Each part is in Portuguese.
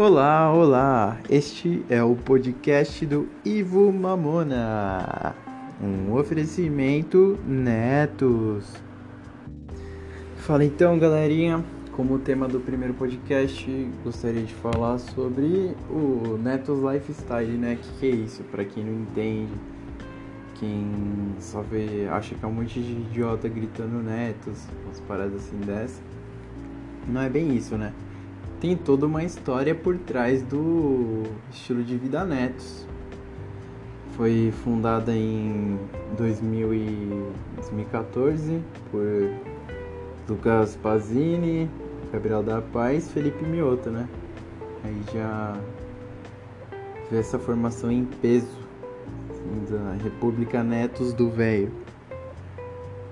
Olá, olá! Este é o podcast do Ivo Mamona, um oferecimento Netos. Fala então, galerinha. Como tema do primeiro podcast, gostaria de falar sobre o Netos Lifestyle, né? Que que é isso? Para quem não entende, quem só vê, acha que é um monte de idiota gritando Netos, umas paradas assim dessa. Não é bem isso, né? Tem toda uma história por trás do estilo de vida Netos. Foi fundada em 2000 e 2014 por Lucas Pazini, Gabriel da Paz, Felipe Mioto, né? Aí já vê essa formação em peso assim, da República Netos do Velho.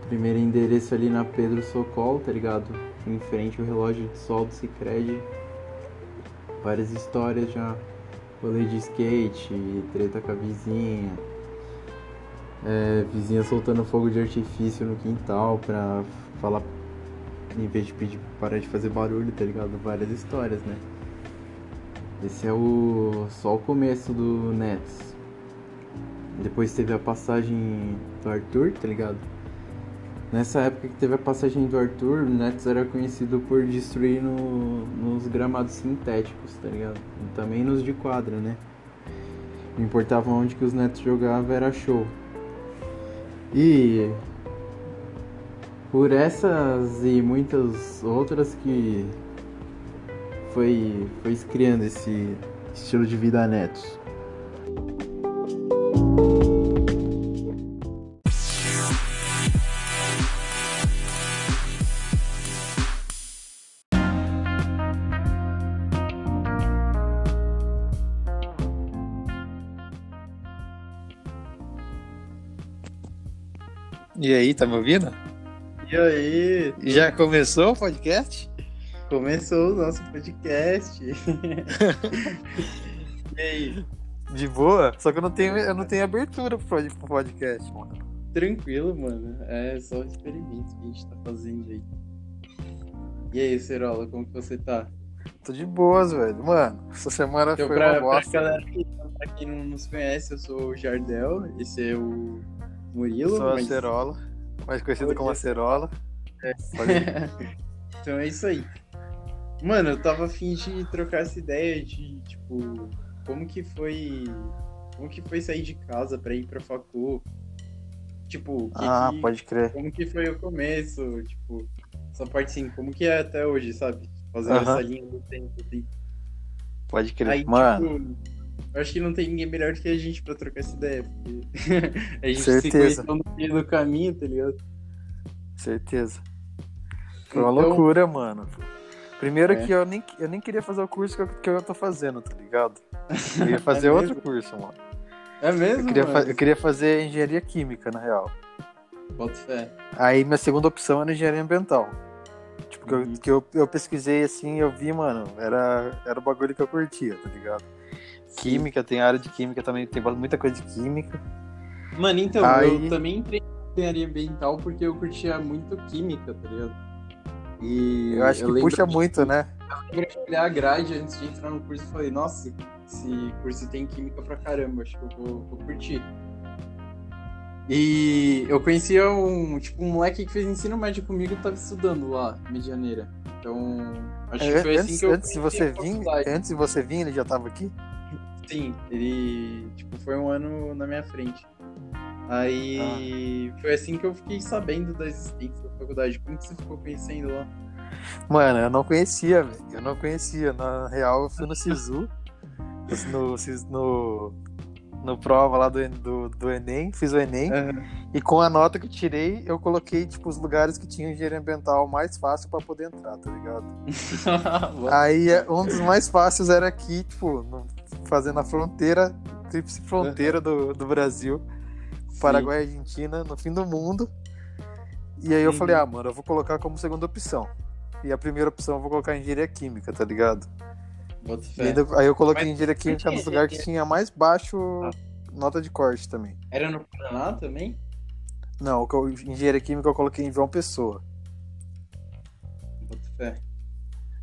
Primeiro endereço ali na Pedro Socol, tá ligado? Em frente ao relógio de sol do Cicred várias histórias já. Rolê de skate, treta com a vizinha. É, vizinha soltando fogo de artifício no quintal pra falar. Em vez de pedir para parar de fazer barulho, tá ligado? Várias histórias, né? Esse é o só o começo do Nets. Depois teve a passagem do Arthur, tá ligado? Nessa época que teve a passagem do Arthur, o Nets era conhecido por destruir no, nos gramados sintéticos, tá ligado? E também nos de quadra, né? Não importava onde que os Nets jogavam, era show. E por essas e muitas outras que foi, foi criando esse estilo de vida Netos. E aí, tá me ouvindo? E aí? Já começou o podcast? Começou o nosso podcast. e aí? De boa? Só que eu não tenho, eu não tenho abertura pro podcast, mano. Tranquilo, mano. É só um experimento que a gente tá fazendo aí. E aí, Cerola, como que você tá? Tô de boas, velho. Mano, essa semana então, foi pra, uma bosta. Pra, galera, pra quem não nos conhece, eu sou o Jardel. Esse é o Murilo. Sou mas... Acerola, mais conhecido como Acerola. É. então é isso aí. Mano, eu tava afim de trocar essa ideia de, tipo, como que foi. Como que foi sair de casa pra ir pra facu? Tipo, que ah, que, pode crer. Como que foi o começo? Tipo, essa parte assim, como que é até hoje, sabe? Fazendo essa linha do tempo, assim. Pode crer. Aí, Mano. Tipo, eu acho que não tem ninguém melhor do que a gente pra trocar essa ideia. Porque a gente Certeza. se conheceu no meio do caminho, tá ligado? Certeza. Foi uma então... loucura, mano. Primeiro É. que eu nem, eu nem queria fazer o curso que eu, que eu tô fazendo, tá ligado? Eu queria fazer É outro curso, mano. É mesmo? Eu queria, eu queria fazer engenharia química, na real. Bota fé. Aí minha segunda opção era engenharia ambiental. Tipo, que, Uhum. eu, que eu, eu pesquisei assim, eu vi, mano, era, era o bagulho que eu curtia, tá ligado? Química, tem área de química também, tem muita coisa de química. Mano, então, Aí- eu também entrei em engenharia ambiental porque eu curtia muito química, tá ligado? E Eu acho que lembro puxa de- muito, né? Eu lembro de olhar a grade antes de entrar no curso e falei, nossa, esse curso tem química pra caramba, acho que eu vou, vou curtir. E eu conhecia um, tipo, um moleque que fez ensino médio comigo e tava estudando lá, medianeira. Então, acho que foi assim antes, que eu antes de você vir, antes de você vir, ele já tava aqui? Sim, ele, tipo, foi um ano na minha frente. Aí, foi assim que eu fiquei sabendo da existência da faculdade. Como que você ficou conhecendo lá? Mano, eu não conhecia, velho. Eu não conhecia. Na real, eu fui no Sisu, no, no, no prova lá do, do, do Enem, fiz o Enem, e com a nota que tirei, eu coloquei, tipo, os lugares que tinham engenharia ambiental mais fácil pra poder entrar, tá ligado? Aí, é, um dos mais fáceis era aqui, tipo, no- fazendo a fronteira, tríplice fronteira do, do Brasil, Paraguai e Argentina, no fim do mundo. E aí eu Uhum. falei, ah, mano, eu vou colocar como segunda opção. E a primeira opção eu vou colocar engenharia química, tá ligado? Bota fé. ainda- aí eu coloquei Mas- engenharia química nos lugares que tinha mais baixo nota de corte também. Era no Paraná também? Não, eu- engenharia química eu coloquei em João Pessoa. Bota fé.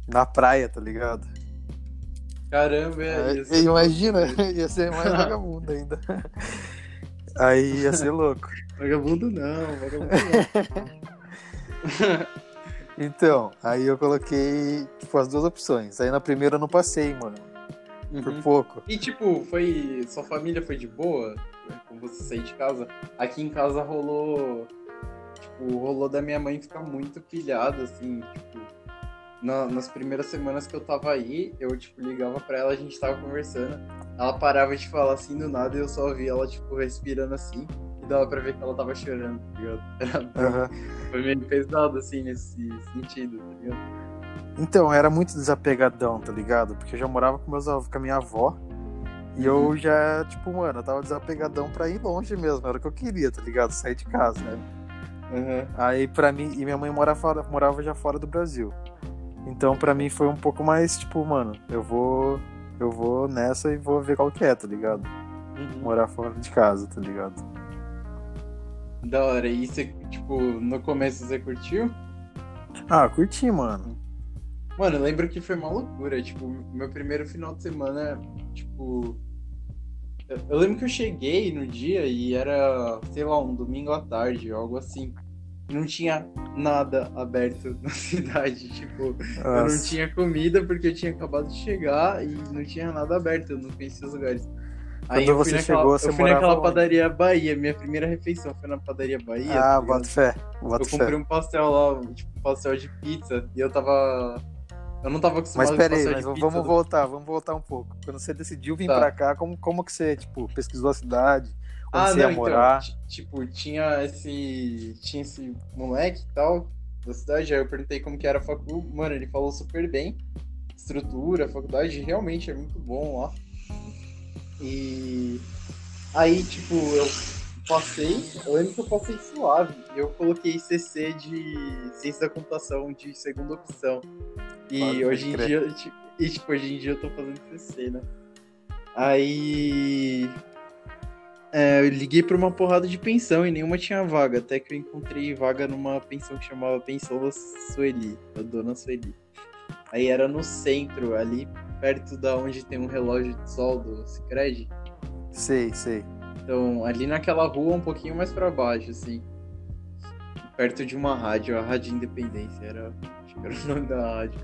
Na praia, tá ligado? Caramba, é isso. Imagina, ia ser mais vagabundo ainda. Aí ia ser louco. Vagabundo não, vagabundo não. então, aí eu coloquei, tipo, as duas opções. Aí na primeira eu não passei, mano. Uhum. Por pouco. E tipo, foi. Sua família foi de boa? Como você sair de casa? Aqui em casa rolou. Tipo, rolou da minha mãe ficar muito pilhada, assim, tipo na, nas primeiras semanas que eu tava aí, eu, tipo, ligava pra ela, a gente tava conversando. Ela parava de falar assim do nada e eu só via ela, tipo, respirando assim. E dava pra ver que ela tava chorando, tá ligado? Era, uhum. Foi meio pesado, assim, nesse sentido, tá ligado? Então, era muito desapegadão, tá ligado? Porque eu já morava com, meus, com a minha avó. E uhum. eu já, tipo, mano, eu tava desapegadão pra ir longe mesmo. Era o que eu queria, tá ligado? Sair de casa, né? Uhum. Aí, pra mim, e minha mãe morava, fora, morava já fora do Brasil. Então, para mim foi um pouco mais tipo, mano, eu vou eu vou nessa e vou ver qual que é, tá ligado? Uhum. Morar fora de casa, tá ligado? Da hora. E você, tipo, no começo você curtiu? Ah, curti, mano. Mano, eu lembro que foi uma loucura. Tipo, meu primeiro final de semana, tipo. Eu lembro que eu cheguei no dia e era, sei lá, um domingo à tarde, algo assim não tinha nada aberto na cidade. Tipo, Nossa. eu não tinha comida porque eu tinha acabado de chegar e não tinha nada aberto, eu não conhecia os lugares. Aí Quando você naquela, chegou, você Eu fui naquela onde? padaria Bahia, minha primeira refeição foi na padaria Bahia. Ah, tá bota fé. Bota eu comprei fé. um pastel lá, tipo, um pastel de pizza, e eu tava. Eu não tava acostumado Mas peraí, mas vamos pizza, voltar, vamos voltar um pouco. Quando você decidiu vir tá. pra cá, como, como que você, tipo, pesquisou a cidade? Ah, não, morar. Então, tipo, tinha esse. Tinha esse moleque e tal, da cidade, aí eu perguntei como que era a facu, mano, ele falou super bem. Estrutura, faculdade realmente é muito bom lá. E aí, tipo, eu passei, eu lembro que eu passei suave. Eu coloquei CC de ciência da computação de segunda opção. E Pode hoje em dia, tipo, e, tipo, hoje em dia eu tô fazendo CC, né? Aí é, eu liguei para uma porrada de pensão e nenhuma tinha vaga, até que eu encontrei vaga numa pensão que chamava Pensão da Sueli, da Dona Sueli. Aí era no centro, ali perto da onde tem um relógio de sol do Cicred. Sei, sei. Então, ali naquela rua, um pouquinho mais para baixo, assim. Perto de uma rádio, a Rádio Independência, era, acho que era o nome da rádio.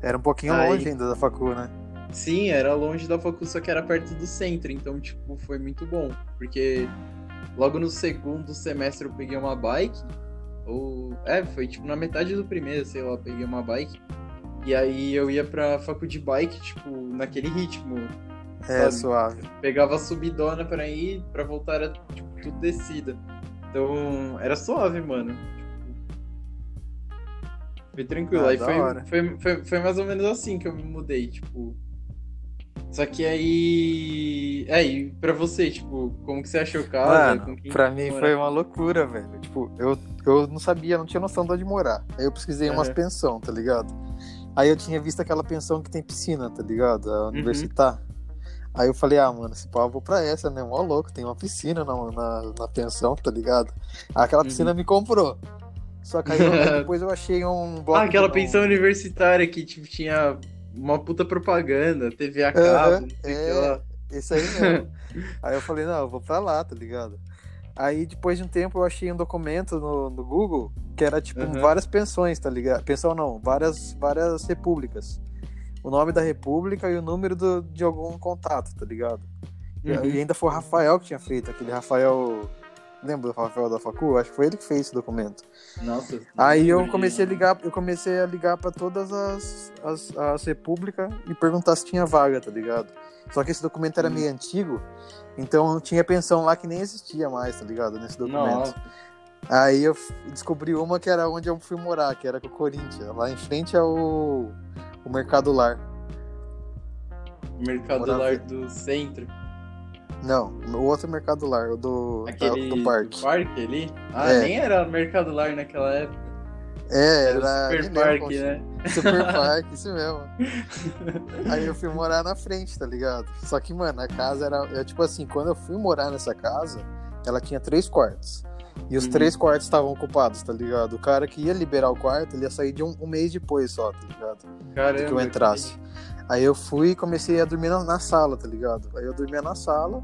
Era um pouquinho Aí... longe ainda da facu, né? Sim, era longe da facu, só que era perto do centro, então, tipo, foi muito bom. Porque logo no segundo semestre eu peguei uma bike, ou... É, foi tipo na metade do primeiro, sei lá, peguei uma bike. E aí eu ia pra facu de bike, tipo, naquele ritmo. É, sabe? suave. Pegava a subidona pra ir, pra voltar era, tipo, tudo descida. Então, era suave, mano. Foi tranquilo. Ah, aí foi, foi, foi, foi, mais ou menos assim que eu me mudei, tipo. Só que aí. É, e pra você, tipo, como que você achou o casa? Mano, pra mim morar? foi uma loucura, velho. Tipo, eu, eu não sabia, não tinha noção de onde morar. Aí eu pesquisei uhum. umas pensão, tá ligado? Aí eu tinha visto aquela pensão que tem piscina, tá ligado? A uhum. universitar. Uhum. Aí eu falei, ah, mano, esse pau eu vou pra essa, né? Mó louco, tem uma piscina na, na, na pensão, tá ligado? Aquela piscina uhum. me comprou. Só que aí, eu, depois eu achei um bloco. Ah, aquela pensão universitária que tipo, tinha uma puta propaganda, TV a cabo, uhum, é, Isso aí mesmo. aí eu falei, não, eu vou pra lá, tá ligado? Aí depois de um tempo eu achei um documento no, no Google que era tipo uhum. várias pensões, tá ligado? Pensão não, várias, várias repúblicas. O nome da república e o número do, de algum contato, tá ligado? Uhum. E ainda foi o Rafael que tinha feito, aquele Rafael Lembra do Rafael da Facu? Acho que foi ele que fez esse documento. Nossa. Aí eu comecei a ligar, eu comecei a ligar para todas as, as, as repúblicas e perguntar se tinha vaga, tá ligado? Só que esse documento era hum. meio antigo, então tinha pensão lá que nem existia mais, tá ligado? Nesse documento. Aí eu descobri uma que era onde eu fui morar, que era com o Corinthians, lá em frente ao o Mercado Lar. Mercado Lar do centro. Não, o outro Mercado Lar, o do, Aquele da, do parque. Do parque ali? Ah, é. nem era Mercado Lar naquela época. É, era. era Super Parque, né? Super Parque, isso mesmo. Aí eu fui morar na frente, tá ligado? Só que, mano, a casa era. Eu, tipo assim, quando eu fui morar nessa casa, ela tinha três quartos. E os uhum. três quartos estavam ocupados, tá ligado? O cara que ia liberar o quarto, ele ia sair de um, um mês depois só, tá ligado? Caramba. que eu entrasse. Aí eu fui e comecei a dormir na, na, sala, tá ligado? Aí eu dormia na sala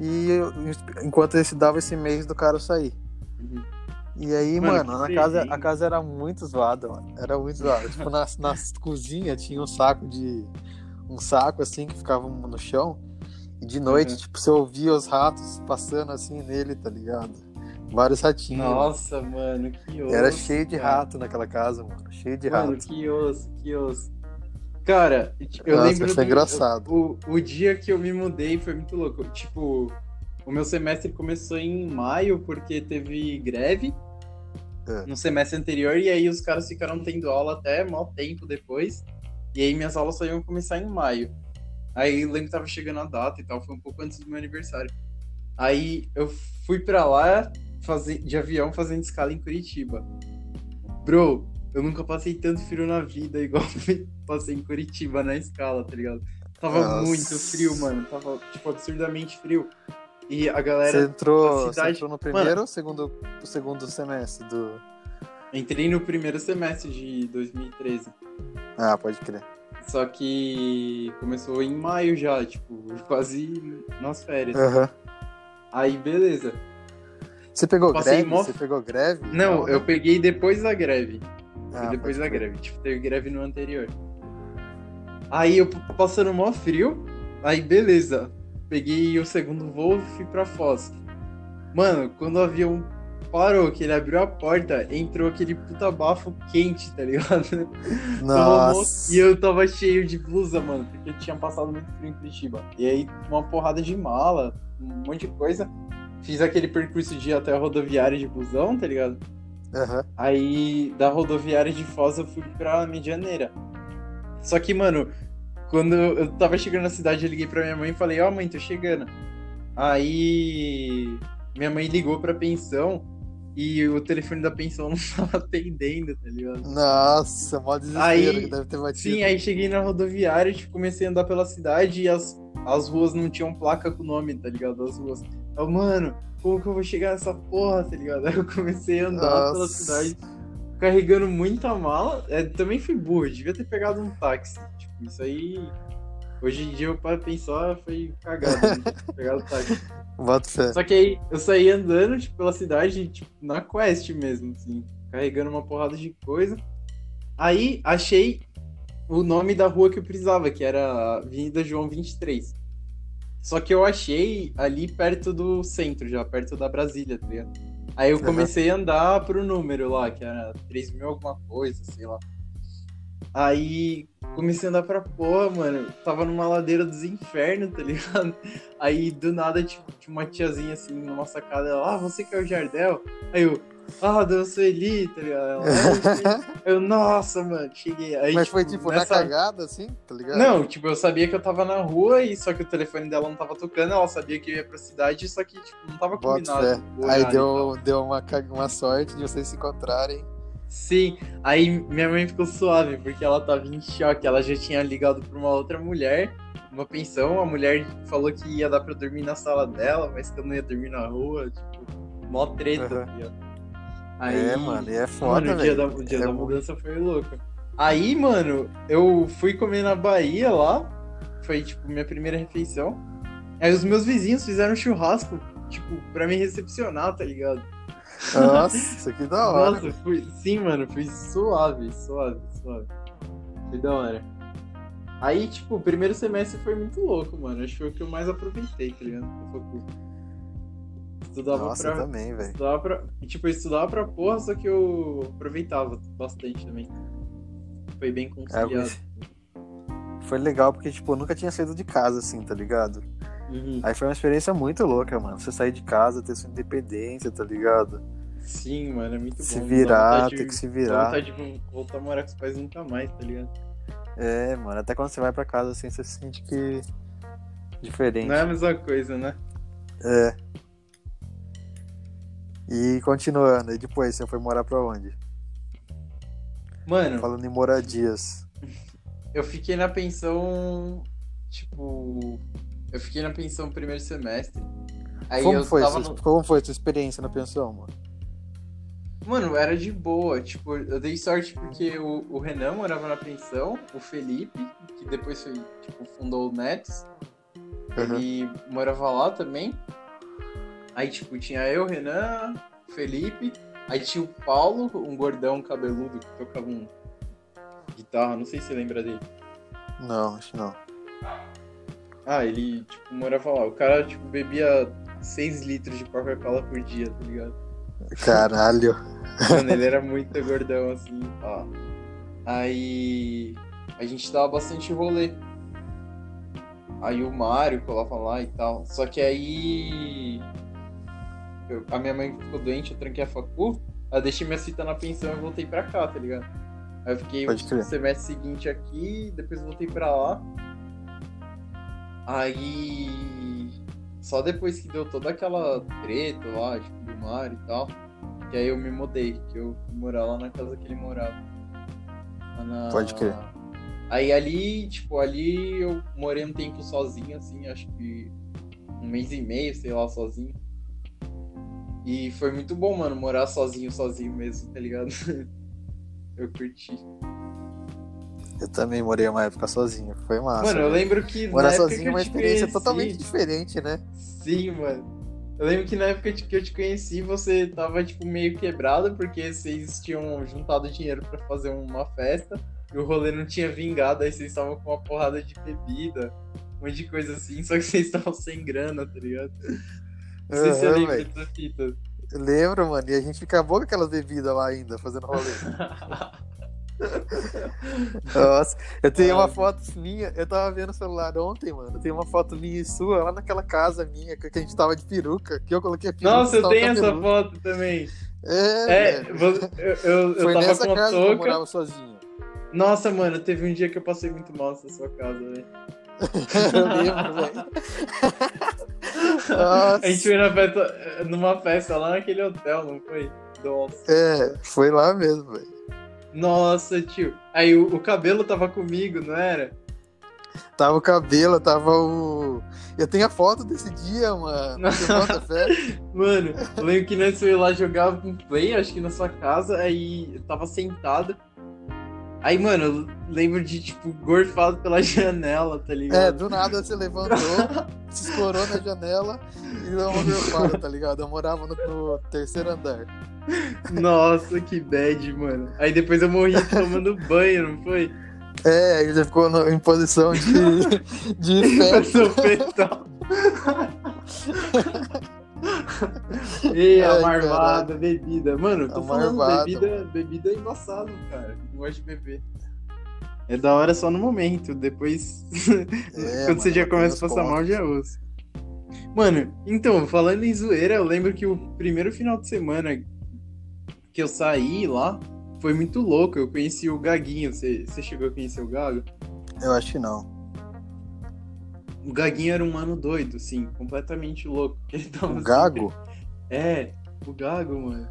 e eu, enquanto esse dava esse mês do cara sair. Uhum. E aí, mano, mano a, casa, a casa era muito zoada, mano. Era muito zoada. tipo, na, na cozinha tinha um saco de. Um saco assim que ficava no chão. E de noite, uhum. tipo, você ouvia os ratos passando assim nele, tá ligado? Vários ratinhos. Nossa, mano, que osso. Era cheio de rato naquela casa, mano. Cheio de mano, rato. que osso, que osso. Cara, eu Nossa, lembro. Foi do, engraçado. O, o dia que eu me mudei foi muito louco. Tipo, o meu semestre começou em maio porque teve greve é. no semestre anterior e aí os caras ficaram tendo aula até mal tempo depois. E aí minhas aulas só iam começar em maio. Aí eu lembro que tava chegando a data e tal, foi um pouco antes do meu aniversário. Aí eu fui para lá de avião fazendo escala em Curitiba. Bro, eu nunca passei tanto frio na vida igual passei em Curitiba na escala, tá ligado? Tava Nossa. muito frio, mano. Tava, tipo, absurdamente frio. E a galera. Você entrou, cidade... você entrou no primeiro mano, ou segundo, segundo semestre do. Entrei no primeiro semestre de 2013. Ah, pode crer. Só que começou em maio já, tipo, quase nas férias. Uhum. Aí, beleza. Você pegou Passei greve? Mó... Você pegou greve? Não, Não eu né? peguei depois da greve. Ah, depois da greve. Tipo, teve greve no anterior. Aí eu passando mó frio. Aí, beleza. Peguei o segundo voo e fui pra Foz. Mano, quando o avião parou, que ele abriu a porta, entrou aquele puta bafo quente, tá ligado? Nossa. E eu tava cheio de blusa, mano, porque eu tinha passado muito frio em Curitiba. E aí, uma porrada de mala, um monte de coisa. Fiz aquele percurso de ir até a rodoviária de busão, tá ligado? Uhum. Aí, da rodoviária de Foz, eu fui pra Medianeira. Só que, mano, quando eu tava chegando na cidade, eu liguei pra minha mãe e falei, ó, oh, mãe, tô chegando. Aí, minha mãe ligou pra pensão e o telefone da pensão não tava atendendo, tá ligado? Nossa, mó desespero aí, que deve ter batido. Sim, aí cheguei na rodoviária, tipo, comecei a andar pela cidade e as, as ruas não tinham placa com o nome, tá ligado? As ruas. Eu, mano, como que eu vou chegar nessa porra, tá ligado? Aí eu comecei a andar Nossa. pela cidade carregando muita mala. É, também fui burro, devia ter pegado um táxi. Tipo, isso aí Hoje em dia, para pensar, foi cagado. Né? Pegar o táxi. Bota fé. Só que aí eu saí andando tipo, pela cidade, tipo, na quest mesmo, assim, carregando uma porrada de coisa. Aí achei o nome da rua que eu precisava, que era Avenida João 23. Só que eu achei ali perto do centro, já perto da Brasília, tá ligado? Aí eu comecei uhum. a andar pro número lá, que era 3 mil alguma coisa, sei lá. Aí comecei a andar pra porra, mano. Tava numa ladeira dos infernos, tá ligado? Aí do nada, tipo, tinha uma tiazinha assim numa sacada. Ela, ah, você que é o Jardel? Aí eu, ah, deu Sueli, tá ligado? Eu, nossa, mano, cheguei. Aí, Mas tipo, foi tipo nessa... na cagada, assim, tá ligado? Não, tipo, eu sabia que eu tava na rua e só que o telefone dela não tava tocando, ela sabia que eu ia pra cidade, só que, tipo, não tava combinado. Aí deu, deu uma, uma sorte de vocês se encontrarem. Sim, aí minha mãe ficou suave, porque ela tava em choque. Ela já tinha ligado pra uma outra mulher, uma pensão. A mulher falou que ia dar pra dormir na sala dela, mas que eu não ia dormir na rua. Tipo, mó treta. Uhum. Aí, é, mano, e é foda, mano, o dia, da, o dia é da mudança foi louco. Aí, mano, eu fui comer na Bahia lá. Foi, tipo, minha primeira refeição. Aí os meus vizinhos fizeram churrasco, tipo, pra me recepcionar, tá ligado? Nossa, que da hora. Nossa, fui, sim, mano, fui suave, suave, suave. Foi da hora. Aí, tipo, o primeiro semestre foi muito louco, mano. Acho que foi o que eu mais aproveitei, tá ligado? Estudava Nossa, pra. também, velho. Estudava pra. E, tipo, eu estudava pra porra, só que eu aproveitava bastante também. Foi bem conciliado. É, foi legal porque, tipo, eu nunca tinha saído de casa, assim, tá ligado? Uhum. Aí foi uma experiência muito louca, mano. Você sair de casa, ter sua independência, tá ligado? Sim, mano, é muito se bom. Se virar, ter que se virar. vontade de voltar a morar com os pais nunca mais, tá ligado? É, mano, até quando você vai pra casa assim, você sente que. Diferente. Não é a mesma coisa, né? É. E continuando, e depois você foi morar pra onde? Mano. Falando em moradias. Eu fiquei na pensão, tipo, eu fiquei na pensão primeiro semestre. Aí como, eu foi sua, no... como foi a sua experiência na pensão, mano? Mano, era de boa. Tipo, eu dei sorte porque o, o Renan morava na pensão, o Felipe, que depois foi, tipo, fundou o Nets, Uhum. ele morava lá também. Aí, tipo, tinha eu, Renan, Felipe, aí tinha o Paulo, um gordão cabeludo que tocava um guitarra, não sei se você lembra dele. Não, acho não. Ah, ele, tipo, morava lá. O cara, tipo, bebia 6 litros de Coca-Cola por dia, tá ligado? Caralho. Mano, ele era muito gordão, assim, pá. Aí a gente dava bastante rolê. Aí o Mário colava lá e tal. Só que aí. Eu- a minha mãe ficou doente, eu tranquei a facu. Aí eu deixei minha cita na pensão e voltei pra cá, tá ligado? Aí eu fiquei o semestre seguinte aqui, depois voltei pra lá. Aí. Só depois que deu toda aquela treta lá, tipo, do Mário e tal. Que aí eu me mudei, que eu fui morar lá na casa que ele morava. Na- Pode crer. Aí ali, tipo, ali eu morei um tempo sozinho, assim, acho que um mês e meio, sei lá, sozinho. E foi muito bom, mano, morar sozinho, sozinho mesmo, tá ligado? eu curti. Eu também morei uma época sozinho. Foi massa. mano, eu velho. lembro que Morar na época sozinho é uma experiência conheci- totalmente diferente, né? Sim, mano. Eu lembro que na época que eu te conheci, você tava, tipo, meio quebrado, porque vocês tinham juntado dinheiro pra fazer uma festa, e o rolê não tinha vingado, aí vocês estavam com uma porrada de bebida, um monte de coisa assim, só que vocês estavam sem grana, tá ligado? Não sei se lembra velho. dessa fita. Eu lembro, mano. E a gente acabou com aquelas bebidas lá ainda, fazendo rolê. Nossa, eu tenho uma foto minha, eu tava vendo o celular ontem, mano. Eu tenho uma foto minha e sua lá naquela casa minha, que a gente tava de peruca, que eu coloquei a peruca. Nossa, eu tenho essa foto também. É, É, eu, eu, eu Foi tava nessa com a casa que eu touca. morava sozinho. Nossa, mano, teve um dia que eu passei muito mal nessa sua casa, velho. velho. A gente foi na festa, numa festa lá naquele hotel, não foi? Nossa. É, foi lá mesmo, velho. Nossa, tio. Aí o, o cabelo tava comigo, não era? Tava o cabelo, tava o. Eu tenho a foto desse dia, mano. Mano, eu lembro que nós fomos lá jogar um play, acho que na sua casa, aí eu tava sentado. Aí, mano, eu lembro de, tipo, gorfado pela janela, tá É, ligado? do nada você levantou, se escorou na janela e deu uma gorfada, tá ligado? Eu morava no, no terceiro andar. Nossa, que bad, mano. Aí depois eu morri tomando banho, não foi? É, aí você ficou no- em posição de, de fetal. Ei, a marvada, bebida. Mano, eu tô falando, marvada, bebida, bebida é embaçado, cara. Não gosto de beber. É da hora só no momento, depois. É, quando você mano, já tem começa a passar mal, pontos. já usa. Mano, então, falando em zoeira, eu lembro que o primeiro final de semana que eu saí lá foi muito louco. Eu conheci o Gaguinho. Você, você chegou a conhecer o Gago? Eu acho que não. O Gaguinho era um mano doido, assim, completamente louco. Ele tava O sempre- Gago? É, o Gago, mano.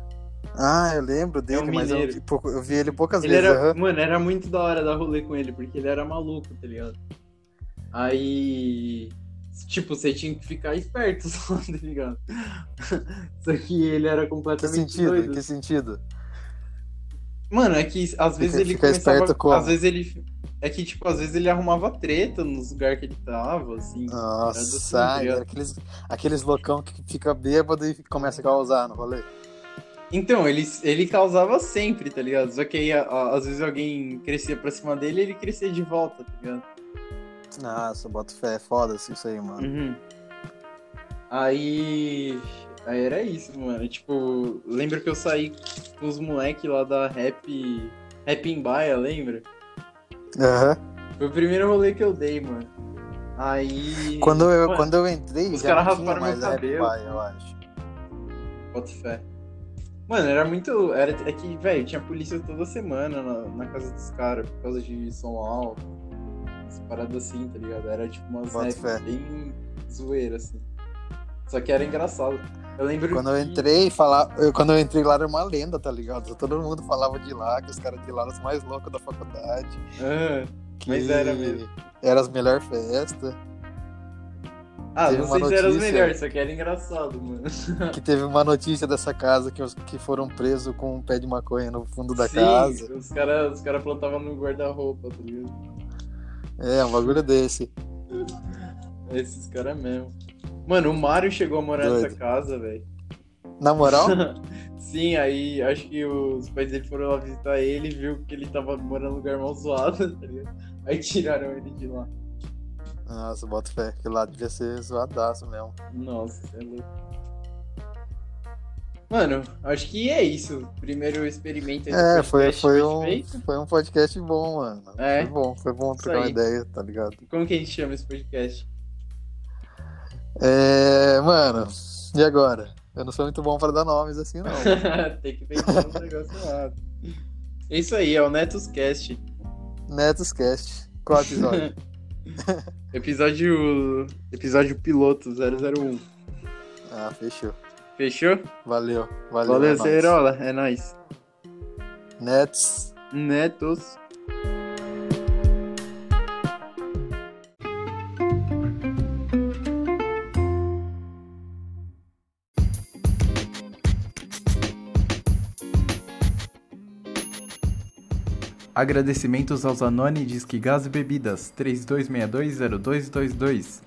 Ah, eu lembro dele, um mas eu, eu vi ele poucas Ele vezes. era, aham. mano, era muito da hora dar rolê com ele, porque ele era maluco, tá ligado? Aí, tipo, você tinha que ficar esperto só, tá ligado? Só que ele era Que completamente sentido? doido. Que sentido? Mano, é que às vezes ele fica começava... esperto como? Às vezes ele... É que, tipo, às vezes ele arrumava treta nos lugares que ele tava, assim. Nossa, assim, aqueles, aqueles loucão que fica bêbado e começa a causar no rolê. Então, ele, ele causava sempre, tá ligado? Só que aí, a- a- às vezes alguém crescia pra cima dele e ele crescia de volta, tá ligado? Nossa, bota fé, foda isso aí, mano. Uhum. Aí. Aí era isso, mano. Tipo, lembro que eu saí com os moleques lá da Rap. Rap em Baia, lembra? Aham. Foi o primeiro rolê que eu dei, mano. Aí. Quando, eu, Mano, quando eu entrei, os caras rasparam mais meu cabelo. Buy, eu acho. Bota fé. Mano, era muito. Era, é que, velho, tinha polícia toda semana na, na casa dos caras por causa de som alto. Umas paradas assim, tá ligado? Era tipo umas bem zoeira, assim. Só que era engraçado. Eu lembro Quando eu entrei, falar, eu, quando eu entrei lá era uma lenda, tá ligado? Todo mundo falava de lá, que os caras de lá eram os mais loucos da faculdade. Que Mas era mesmo. Era as melhores festas. Ah, teve não sei se era os melhores, só que era engraçado, mano. Que teve uma notícia dessa casa que, os, que foram presos com um pé de maconha no fundo da Sim, casa. Os caras os cara plantavam no guarda-roupa, tá ligado? É, um bagulho desse. Esses caras mesmo. Mano, o Mário chegou a morar Doido. nessa casa, velho. Na moral? Sim, aí acho que os pais dele foram lá visitar ele e viu que ele tava morando num lugar mal zoado, tá ligado? Aí tiraram ele de lá. Nossa, bota fé, que lá devia ser zoadaço mesmo. Nossa, é louco. Mano, acho que é isso. Primeiro experimento É, foi, foi, um, foi um podcast bom, mano. É. Foi bom, foi bom trocar uma ideia, tá ligado? Como que a gente chama esse podcast? É, mano, e agora? Eu não sou muito bom para dar nomes assim, não. Tem que pensar no negócio lá. É isso aí, é o Netoscast. Netoscast. Qual episódio? episódio. Episódio piloto 001. Ah, fechou. Fechou? Valeu. Valeu, Valeu é Cerola. É nóis. Nets. Netos. Agradecimentos aos Anone Disque Gás e Bebidas 32620222.